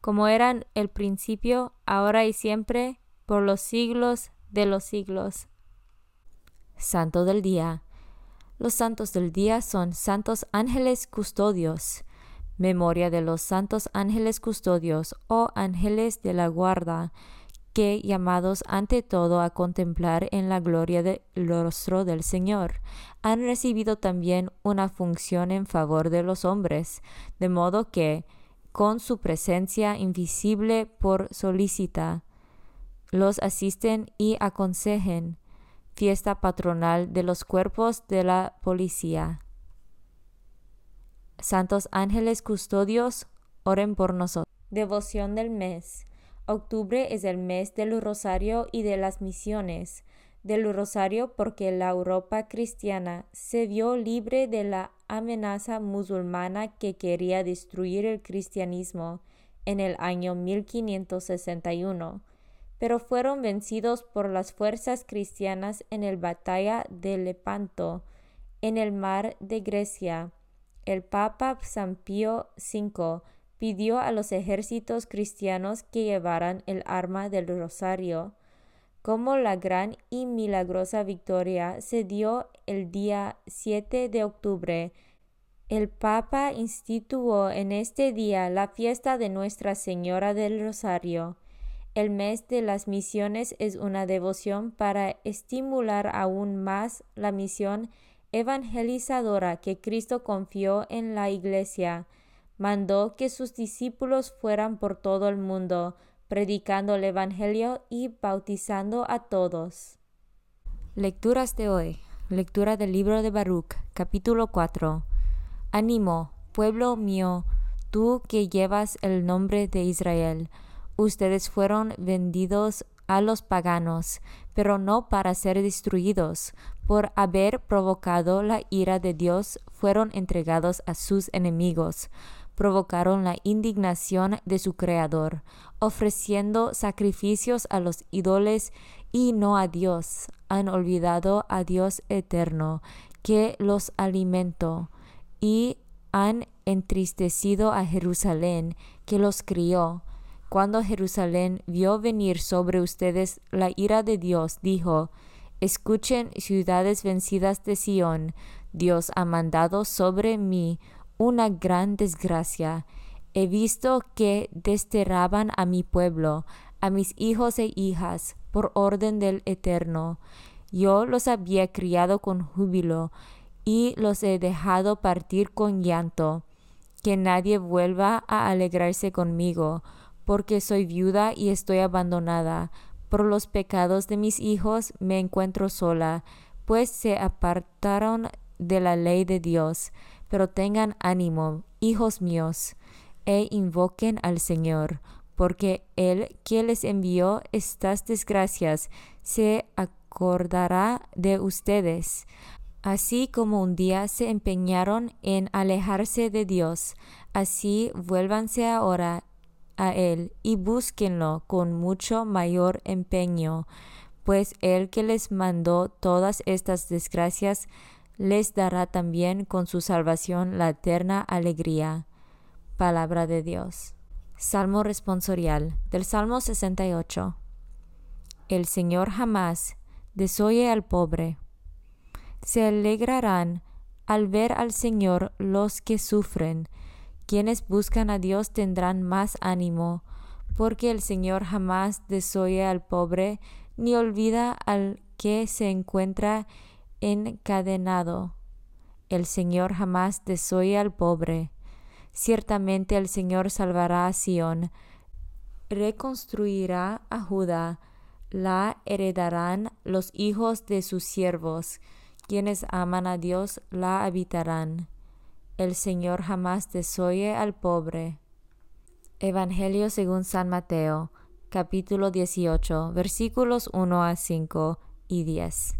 como eran el principio, ahora y siempre, por los siglos de los siglos. Santo del Día. Los santos del día son santos ángeles custodios, memoria de los santos ángeles custodios o ángeles de la guarda, que llamados ante todo a contemplar en la gloria del rostro del Señor, han recibido también una función en favor de los hombres, de modo que, con su presencia invisible por solicita. Los asisten y aconsejen. Fiesta patronal de los cuerpos de la policía. Santos ángeles custodios, oren por nosotros. Devoción del mes. Octubre es el mes del rosario y de las misiones del Rosario porque la Europa cristiana se vio libre de la amenaza musulmana que quería destruir el cristianismo en el año 1561, pero fueron vencidos por las fuerzas cristianas en la batalla de Lepanto, en el mar de Grecia. El Papa San Pío V pidió a los ejércitos cristianos que llevaran el arma del rosario como la gran y milagrosa victoria se dio el día 7 de octubre. El Papa instituyó en este día la fiesta de Nuestra Señora del Rosario. El mes de las misiones es una devoción para estimular aún más la misión evangelizadora que Cristo confió en la Iglesia. Mandó que sus discípulos fueran por todo el mundo, predicando el Evangelio y bautizando a todos. Lecturas de hoy. Lectura del libro de Baruch, capítulo 4. Ánimo, pueblo mío, tú que llevas el nombre de Israel. Ustedes fueron vendidos a los paganos, pero no para ser destruidos. Por haber provocado la ira de Dios, fueron entregados a sus enemigos provocaron la indignación de su Creador, ofreciendo sacrificios a los ídolos y no a Dios. Han olvidado a Dios eterno, que los alimentó, y han entristecido a Jerusalén, que los crió. cuando Jerusalén vio venir sobre ustedes la ira de Dios, dijo, Escuchen, ciudades vencidas de Sión, Dios ha mandado sobre mí una gran desgracia. He visto que desterraban a mi pueblo, a mis hijos e hijas, por orden del Eterno. Yo los había criado con júbilo, y los he dejado partir con llanto. Que nadie vuelva a alegrarse conmigo, porque soy viuda y estoy abandonada. Por los pecados de mis hijos me encuentro sola, pues se apartaron de la ley de Dios. Pero tengan ánimo, hijos míos, e invoquen al Señor, porque Él que les envió estas desgracias se acordará de ustedes. Así como un día se empeñaron en alejarse de Dios, así vuélvanse ahora a Él y búsquenlo con mucho mayor empeño, pues el que les mandó todas estas desgracias les dará también con su salvación la eterna alegría. Palabra de Dios. Salmo responsorial del Salmo 68. El Señor jamás desoye al pobre. Se alegrarán al ver al Señor los que sufren, quienes buscan a Dios tendrán más ánimo, porque el Señor jamás desoye al pobre, ni olvida al que se encuentra encadenado. El Señor jamás desoye al pobre. Ciertamente el Señor salvará a Sión, reconstruirá a Judá, la heredarán los hijos de sus siervos, quienes aman a Dios la habitarán. El Señor jamás desoye al pobre. Evangelio según San Mateo, capítulo 18, versículos 1 a 5 y 10.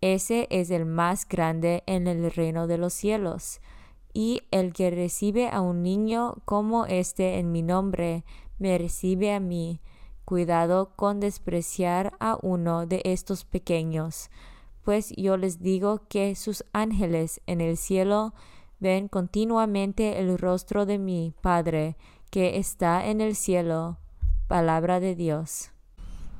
ese es el más grande en el reino de los cielos. Y el que recibe a un niño como este en mi nombre, me recibe a mí. Cuidado con despreciar a uno de estos pequeños pues yo les digo que sus ángeles en el cielo ven continuamente el rostro de mi Padre que está en el cielo. Palabra de Dios.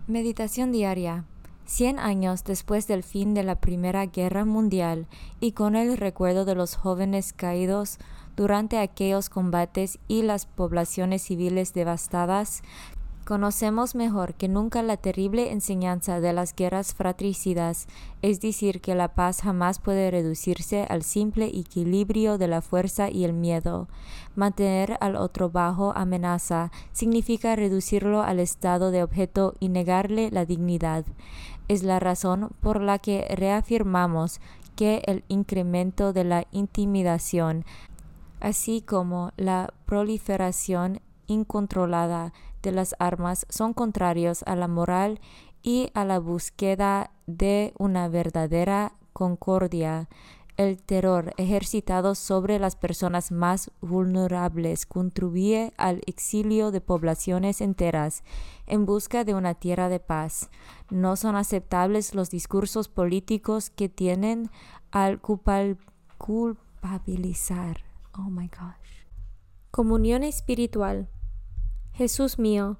Meditación diaria. Cien años después del fin de la Primera Guerra Mundial y con el recuerdo de los jóvenes caídos durante aquellos combates y las poblaciones civiles devastadas, Conocemos mejor que nunca la terrible enseñanza de las guerras fratricidas, es decir, que la paz jamás puede reducirse al simple equilibrio de la fuerza y el miedo. Mantener al otro bajo amenaza significa reducirlo al estado de objeto y negarle la dignidad. Es la razón por la que reafirmamos que el incremento de la intimidación, así como la proliferación incontrolada de las armas son contrarios a la moral y a la búsqueda de una verdadera concordia. El terror ejercitado sobre las personas más vulnerables contribuye al exilio de poblaciones enteras en busca de una tierra de paz. No son aceptables los discursos políticos que tienen al culpabilizar. Oh my gosh. Comunión espiritual. Jesús mío,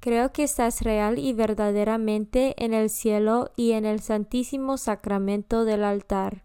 creo que estás real y verdaderamente en el cielo y en el santísimo sacramento del altar.